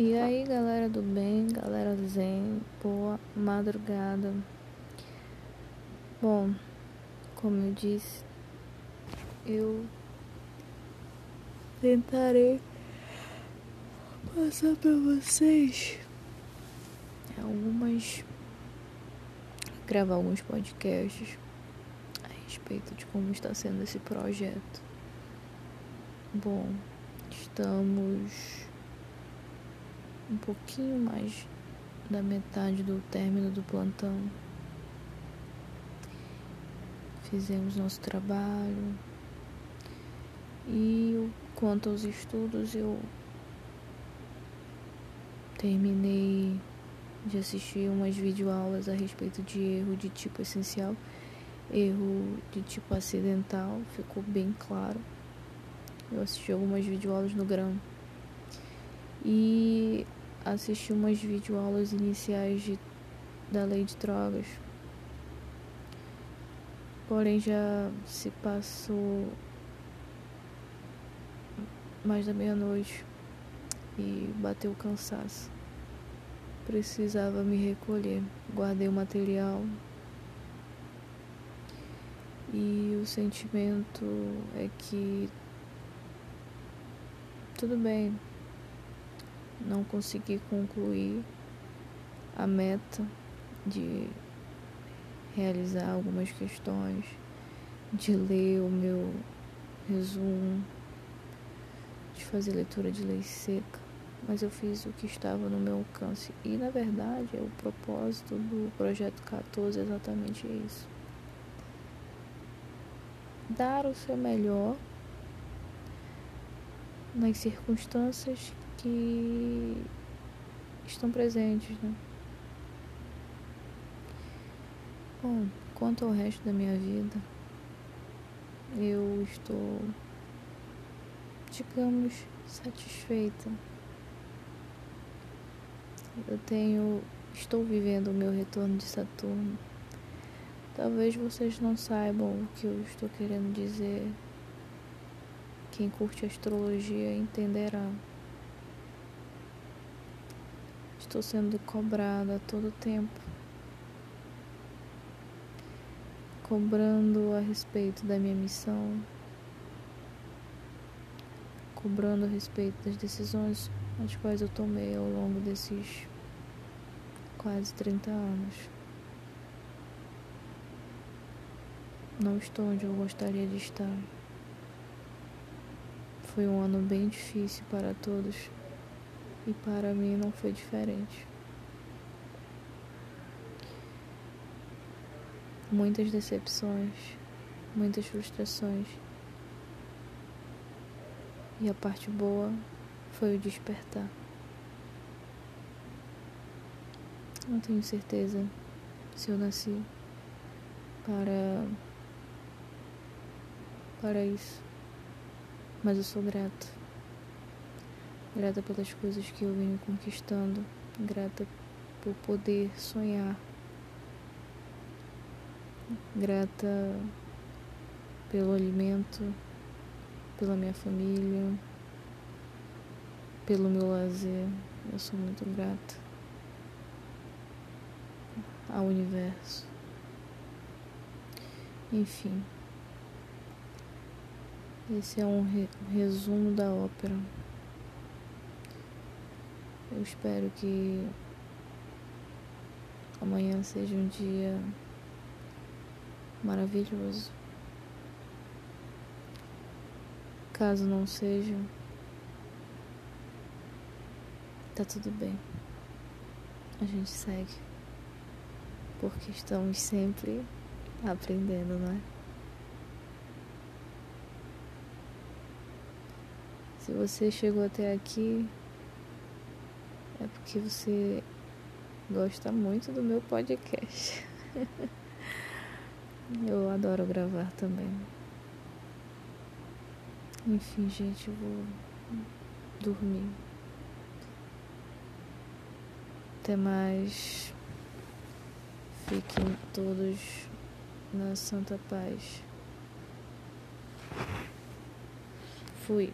E aí, galera do bem, galera do zen, boa madrugada. Bom, como eu disse, eu tentarei passar para vocês algumas gravar alguns podcasts a respeito de como está sendo esse projeto. Bom, estamos um pouquinho mais da metade do término do plantão. Fizemos nosso trabalho e quanto aos estudos eu terminei de assistir umas videoaulas a respeito de erro de tipo essencial, erro de tipo acidental, ficou bem claro. Eu assisti algumas videoaulas no Gram. E assisti umas videoaulas iniciais de, da lei de drogas. Porém já se passou mais da meia-noite e bateu cansaço. Precisava me recolher. Guardei o material. E o sentimento é que tudo bem, não consegui concluir a meta de realizar algumas questões, de ler o meu resumo, de fazer leitura de lei seca, mas eu fiz o que estava no meu alcance. E na verdade, o propósito do projeto 14 é exatamente isso. Dar o seu melhor nas circunstâncias que estão presentes, né? Bom, quanto ao resto da minha vida, eu estou, digamos, satisfeita. Eu tenho, estou vivendo o meu retorno de Saturno. Talvez vocês não saibam o que eu estou querendo dizer. Quem curte astrologia entenderá. Estou sendo cobrada a todo tempo. Cobrando a respeito da minha missão. Cobrando a respeito das decisões as quais eu tomei ao longo desses quase 30 anos. Não estou onde eu gostaria de estar. Foi um ano bem difícil para todos e para mim não foi diferente. Muitas decepções, muitas frustrações. E a parte boa foi o despertar. Não tenho certeza se eu nasci para para isso, mas eu sou grata grata pelas coisas que eu venho conquistando, grata por poder sonhar, grata pelo alimento, pela minha família, pelo meu lazer. Eu sou muito grata ao universo. Enfim, esse é um resumo da ópera. Eu espero que amanhã seja um dia maravilhoso. Caso não seja, tá tudo bem. A gente segue. Porque estamos sempre aprendendo, não é? Se você chegou até aqui, é porque você gosta muito do meu podcast. eu adoro gravar também. Enfim, gente, eu vou dormir. Até mais. Fiquem todos na santa paz. Fui.